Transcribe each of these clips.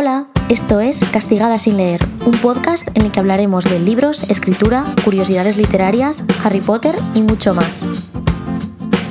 Hola, esto es Castigada sin leer, un podcast en el que hablaremos de libros, escritura, curiosidades literarias, Harry Potter y mucho más.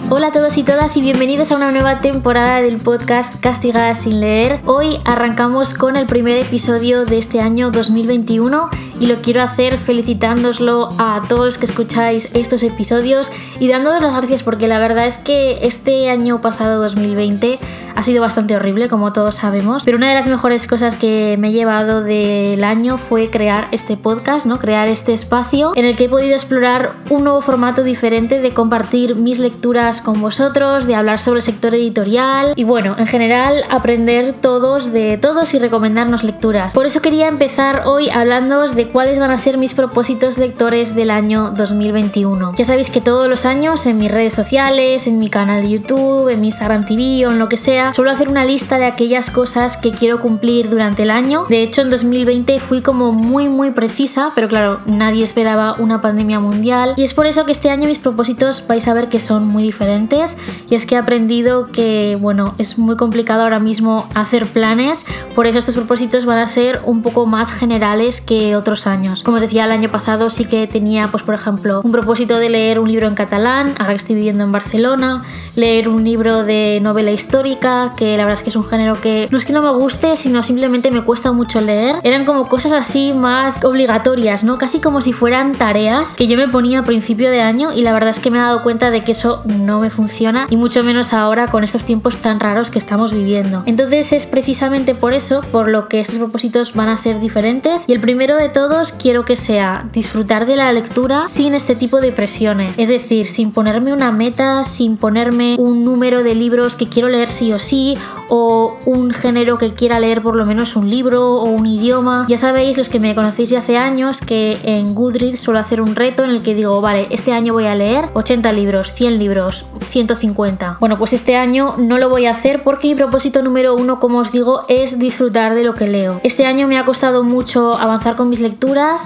Hola a todos y todas y bienvenidos a una nueva temporada del podcast Castigada sin leer. Hoy arrancamos con el primer episodio de este año 2021 y lo quiero hacer felicitándoslo a todos los que escucháis estos episodios y dándoos las gracias porque la verdad es que este año pasado 2020 ha sido bastante horrible, como todos sabemos, pero una de las mejores cosas que me he llevado del año fue crear este podcast, ¿no? Crear este espacio en el que he podido explorar un nuevo formato diferente de compartir mis lecturas con vosotros, de hablar sobre el sector editorial y bueno, en general aprender todos de todos y recomendarnos lecturas. Por eso quería empezar hoy hablándoos de cuáles van a ser mis propósitos lectores del año 2021. Ya sabéis que todos los años en mis redes sociales, en mi canal de YouTube, en mi Instagram TV o en lo que sea, suelo hacer una lista de aquellas cosas que quiero cumplir durante el año. De hecho, en 2020 fui como muy muy precisa, pero claro, nadie esperaba una pandemia mundial y es por eso que este año mis propósitos vais a ver que son muy diferentes y es que he aprendido que, bueno, es muy complicado ahora mismo hacer planes, por eso estos propósitos van a ser un poco más generales que otros años. Como os decía, el año pasado sí que tenía, pues por ejemplo, un propósito de leer un libro en catalán, ahora estoy viviendo en Barcelona, leer un libro de novela histórica, que la verdad es que es un género que no es que no me guste, sino simplemente me cuesta mucho leer. Eran como cosas así más obligatorias, ¿no? Casi como si fueran tareas que yo me ponía a principio de año y la verdad es que me he dado cuenta de que eso no me funciona y mucho menos ahora con estos tiempos tan raros que estamos viviendo. Entonces es precisamente por eso por lo que estos propósitos van a ser diferentes y el primero de todos quiero que sea disfrutar de la lectura sin este tipo de presiones, es decir, sin ponerme una meta, sin ponerme un número de libros que quiero leer sí o sí o un género que quiera leer por lo menos un libro o un idioma. Ya sabéis, los que me conocéis de hace años, que en Goodreads suelo hacer un reto en el que digo, vale, este año voy a leer 80 libros, 100 libros, 150. Bueno, pues este año no lo voy a hacer porque mi propósito número uno, como os digo, es disfrutar de lo que leo. Este año me ha costado mucho avanzar con mis lecturas,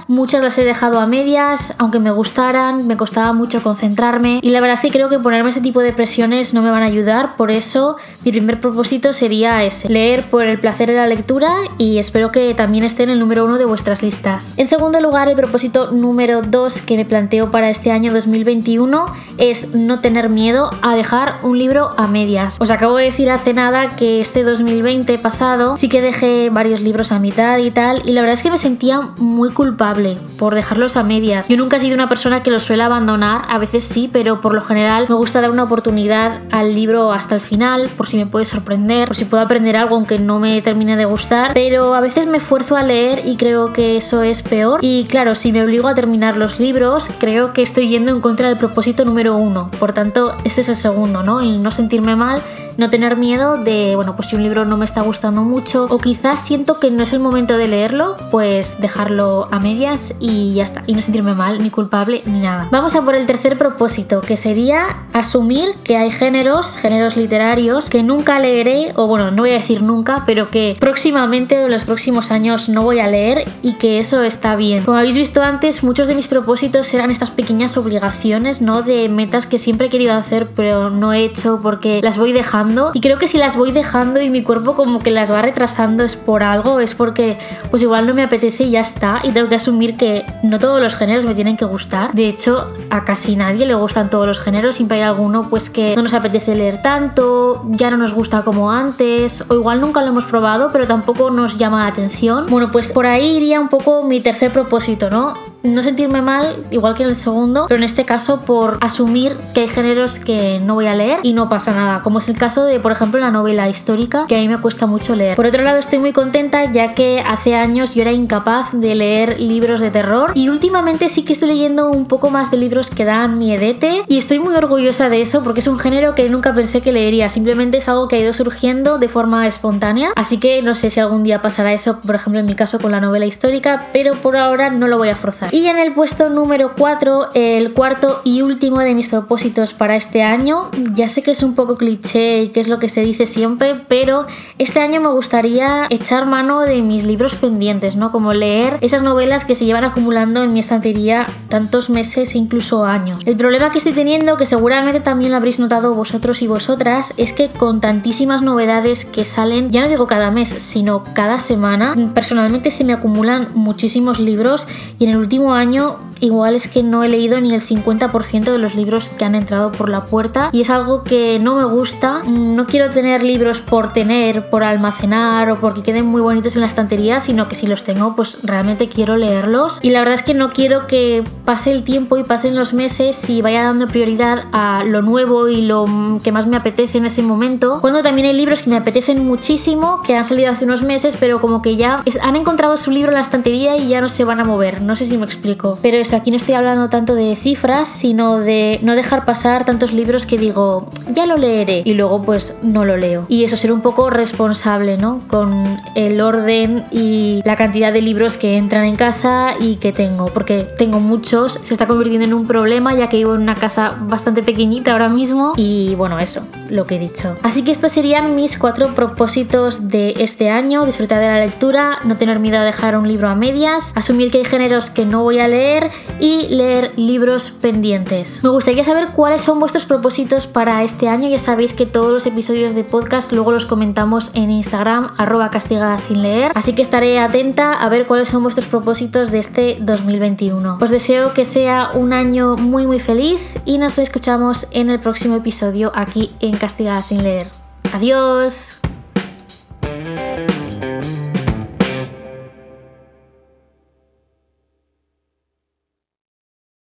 muchas las he dejado a medias, aunque me gustaran, me costaba mucho concentrarme y la verdad que creo que ponerme ese tipo de presiones no me van a ayudar, por eso mi primer propósito sería ese, leer por el placer de la lectura y espero que también esté en el número uno de vuestras listas. En segundo lugar, el propósito número dos que me planteo para este año 2021 es no tener miedo a dejar un libro a medias. Os acabo de decir hace nada que este 2020 pasado sí que dejé varios libros a mitad y tal y la verdad es que me sentía muy culpable por dejarlos a medias. Yo nunca he sido una persona que los suele abandonar, a veces sí, pero por lo general me gusta dar una oportunidad al libro hasta el final por si me puede sorprender, por si puedo aprender algo aunque no me termine de gustar, pero a veces me esfuerzo a leer y creo que eso es peor. Y claro, si me obligo a terminar los libros, creo que estoy yendo en contra del propósito número uno. Por tanto, este es el segundo, ¿no? Y no sentirme mal no tener miedo de, bueno, pues si un libro no me está gustando mucho o quizás siento que no es el momento de leerlo, pues dejarlo a medias y ya está, y no sentirme mal, ni culpable, ni nada. Vamos a por el tercer propósito, que sería asumir que hay géneros, géneros literarios, que nunca leeré, o bueno, no voy a decir nunca, pero que próximamente o en los próximos años no voy a leer y que eso está bien. Como habéis visto antes, muchos de mis propósitos eran estas pequeñas obligaciones, ¿no? De metas que siempre he querido hacer, pero no he hecho porque las voy dejando y creo que si las voy dejando y mi cuerpo como que las va retrasando es por algo, es porque pues igual no me apetece y ya está y tengo que asumir que no todos los géneros me tienen que gustar. De hecho, a casi nadie le gustan todos los géneros, siempre hay alguno pues que no nos apetece leer tanto, ya no nos gusta como antes o igual nunca lo hemos probado pero tampoco nos llama la atención. Bueno, pues por ahí iría un poco mi tercer propósito, ¿no? No sentirme mal, igual que en el segundo, pero en este caso por asumir que hay géneros que no voy a leer y no pasa nada, como es el caso de, por ejemplo, la novela histórica, que a mí me cuesta mucho leer. Por otro lado, estoy muy contenta ya que hace años yo era incapaz de leer libros de terror y últimamente sí que estoy leyendo un poco más de libros que dan miedete y estoy muy orgullosa de eso porque es un género que nunca pensé que leería, simplemente es algo que ha ido surgiendo de forma espontánea, así que no sé si algún día pasará eso, por ejemplo, en mi caso con la novela histórica, pero por ahora no lo voy a forzar. Y en el puesto número 4, el cuarto y último de mis propósitos para este año. Ya sé que es un poco cliché y que es lo que se dice siempre, pero este año me gustaría echar mano de mis libros pendientes, ¿no? Como leer esas novelas que se llevan acumulando en mi estantería tantos meses e incluso años. El problema que estoy teniendo, que seguramente también lo habréis notado vosotros y vosotras, es que con tantísimas novedades que salen, ya no digo cada mes, sino cada semana, personalmente se me acumulan muchísimos libros y en el último año igual es que no he leído ni el 50% de los libros que han entrado por la puerta y es algo que no me gusta. No quiero tener libros por tener, por almacenar o porque queden muy bonitos en la estantería, sino que si los tengo pues realmente quiero leerlos y la verdad es que no quiero que pase el tiempo y pasen los meses y vaya dando prioridad a lo nuevo y lo que más me apetece en ese momento, cuando también hay libros que me apetecen muchísimo, que han salido hace unos meses, pero como que ya han encontrado su libro en la estantería y ya no se van a mover, no sé si me explico. Pero eso, aquí no estoy hablando tanto de cifras, sino de no dejar pasar tantos libros que digo, ya lo leeré y luego pues no lo leo. Y eso ser un poco responsable, ¿no? Con el orden y la cantidad de libros que entran en casa y que tengo, porque tengo muchos, se está convirtiendo en un problema ya que vivo en una casa bastante pequeñita ahora mismo y bueno, eso, lo que he dicho. Así que estos serían mis cuatro propósitos de este año, disfrutar de la lectura, no tener miedo a dejar un libro a medias, asumir que hay géneros que no voy a leer y leer libros pendientes. Me gustaría saber cuáles son vuestros propósitos para este año. Ya sabéis que todos los episodios de podcast luego los comentamos en Instagram, arroba castigada sin leer. Así que estaré atenta a ver cuáles son vuestros propósitos de este 2021. Os deseo que sea un año muy muy feliz y nos escuchamos en el próximo episodio aquí en Castigada sin leer. Adiós.